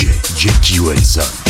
DJ Jackie Wilson.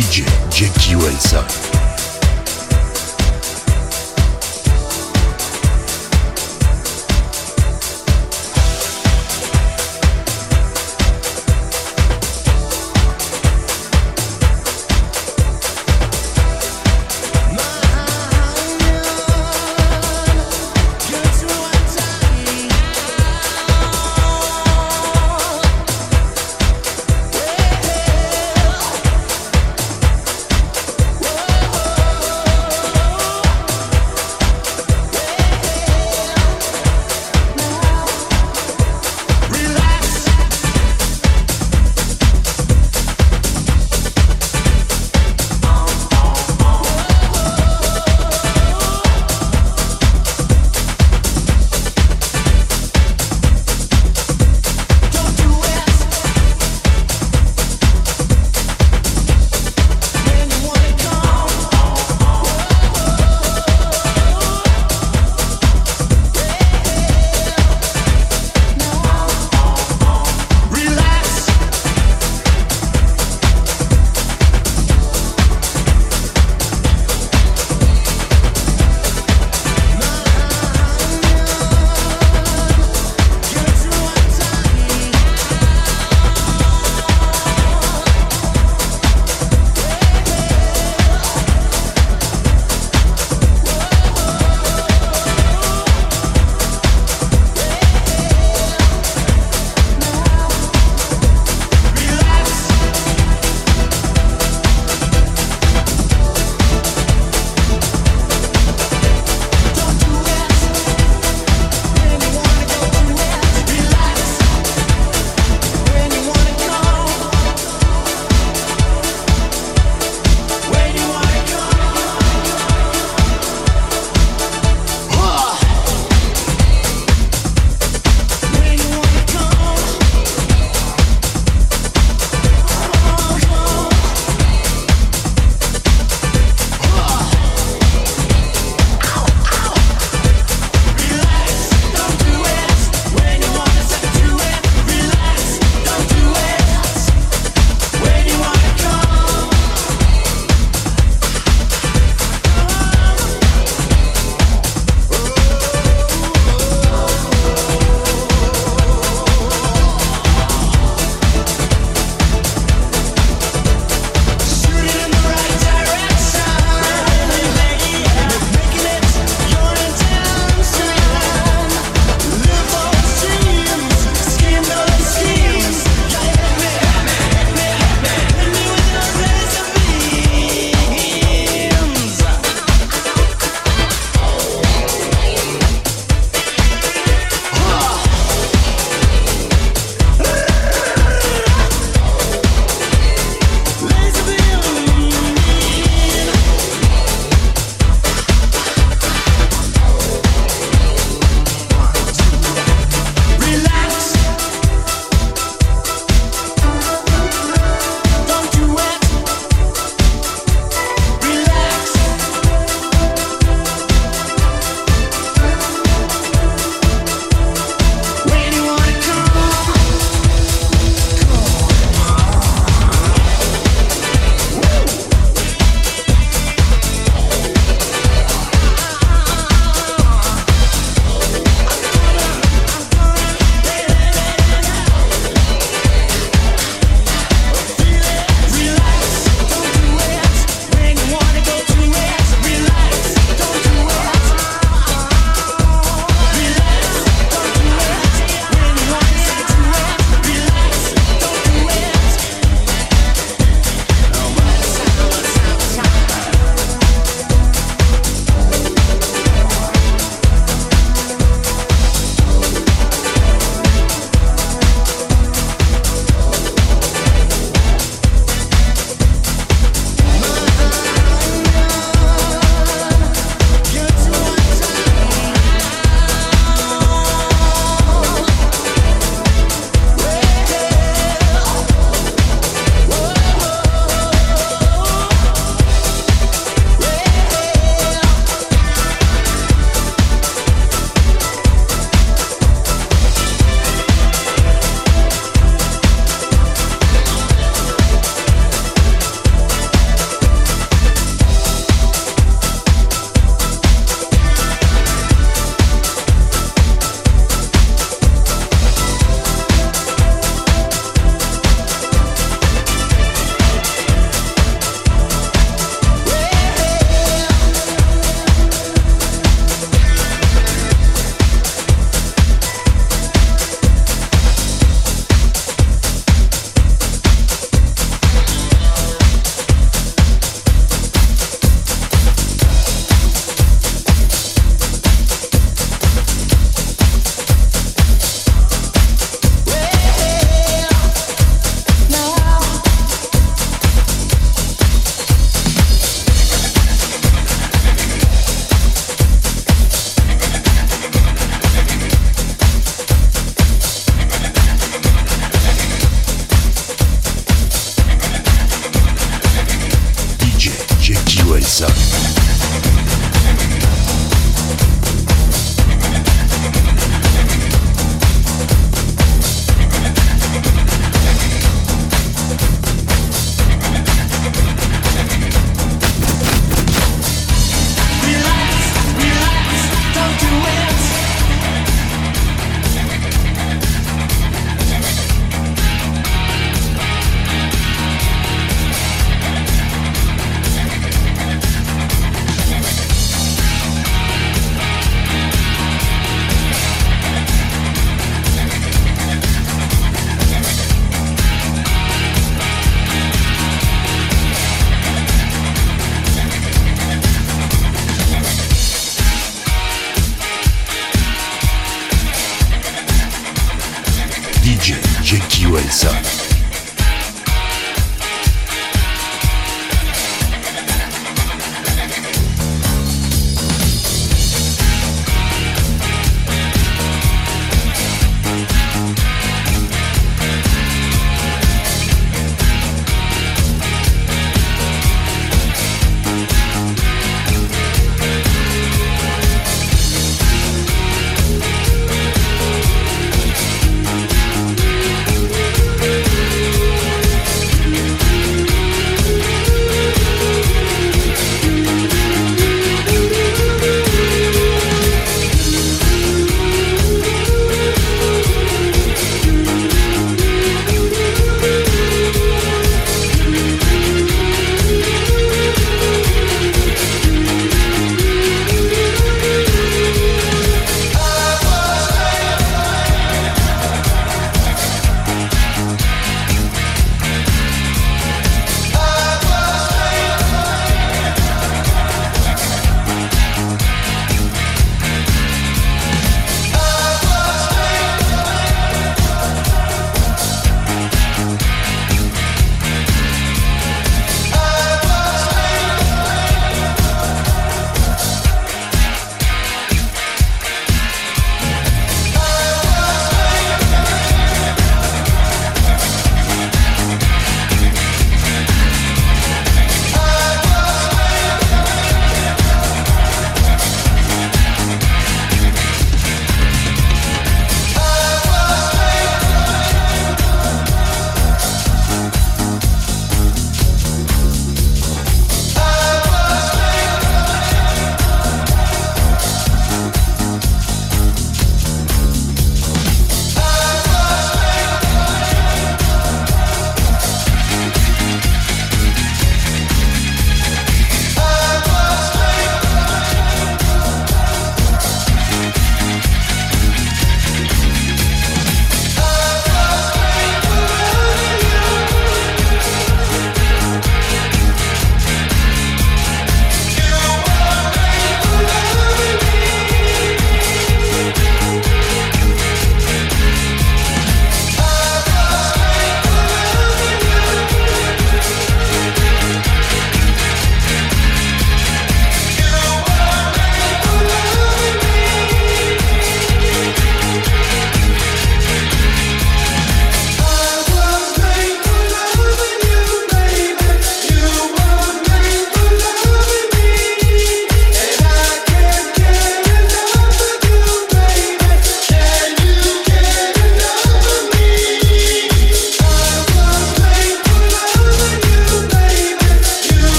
DJ Jackie Wilson.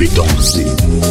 912.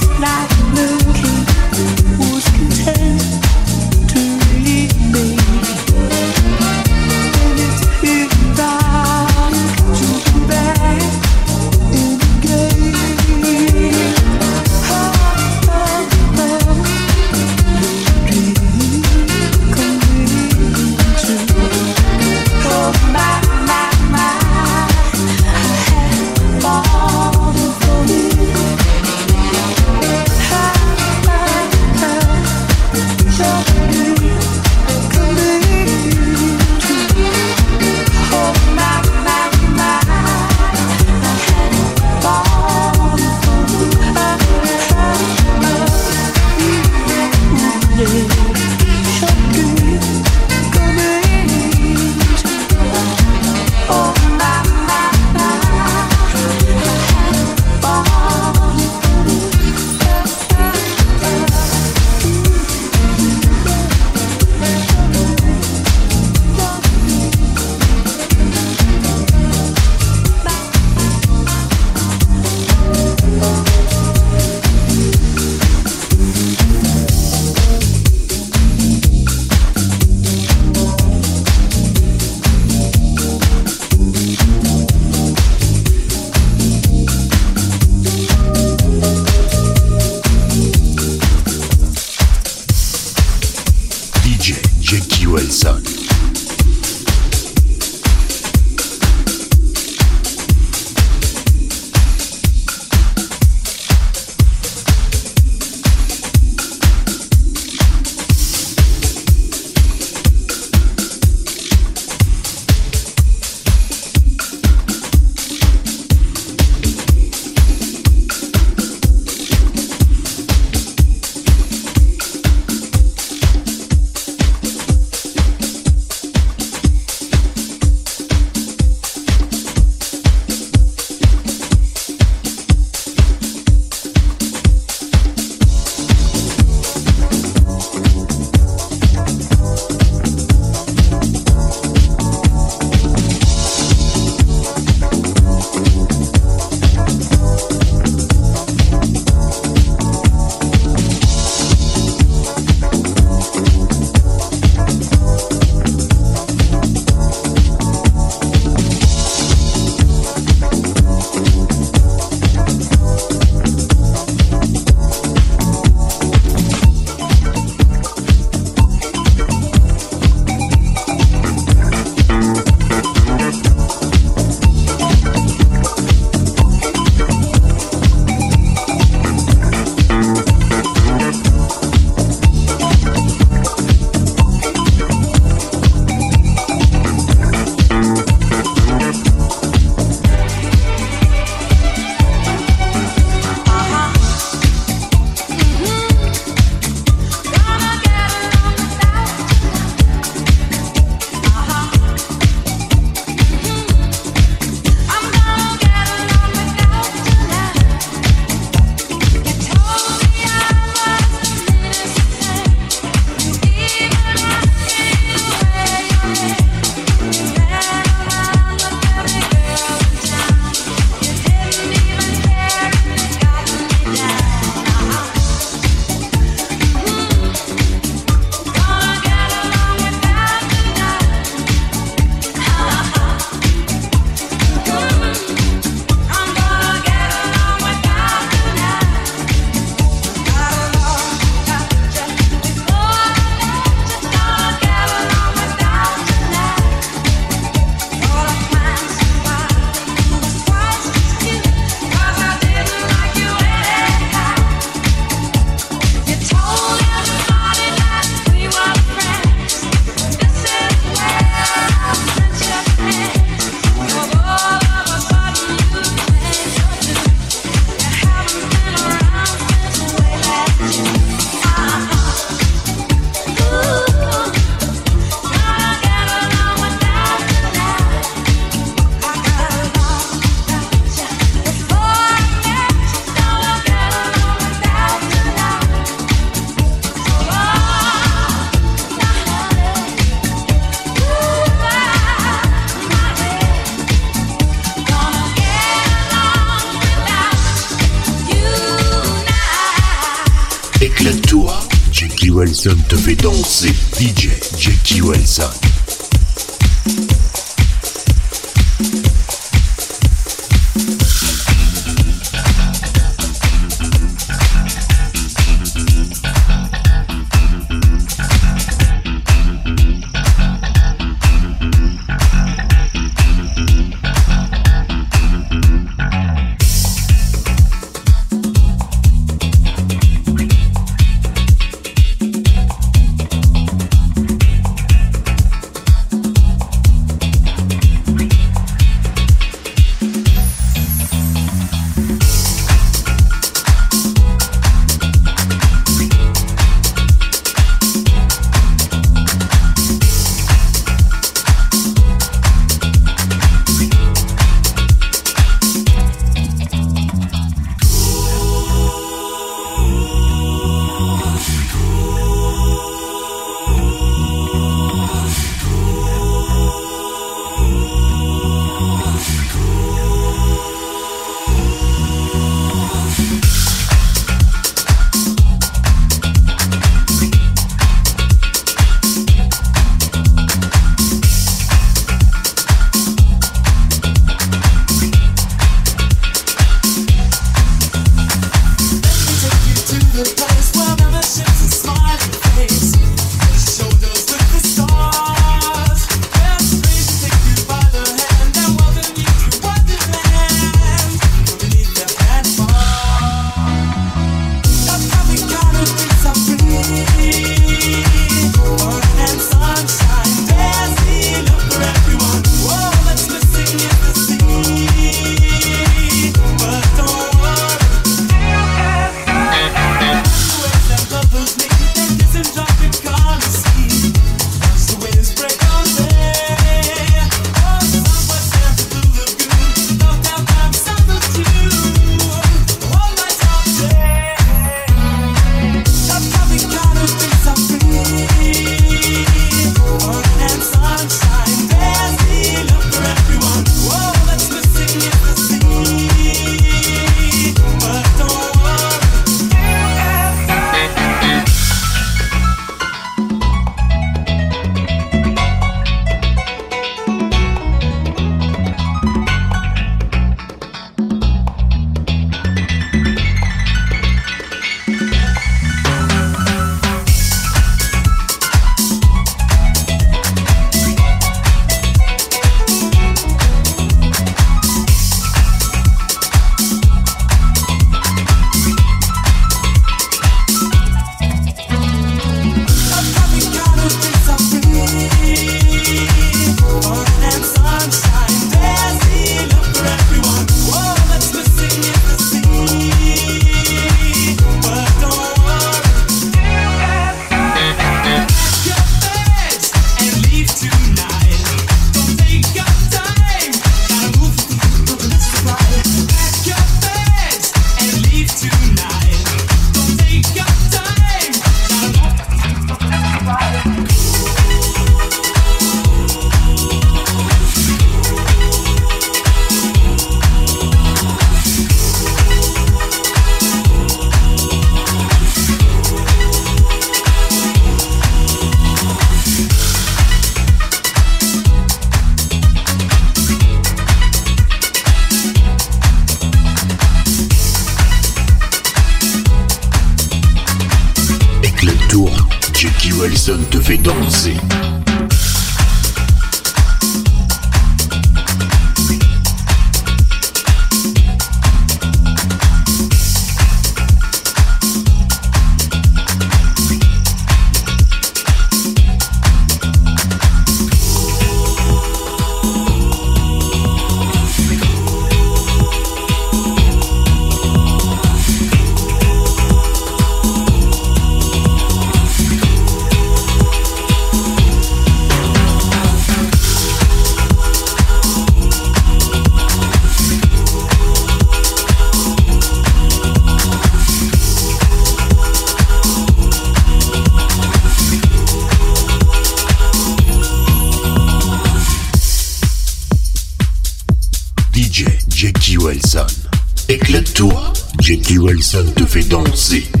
personne devait danser.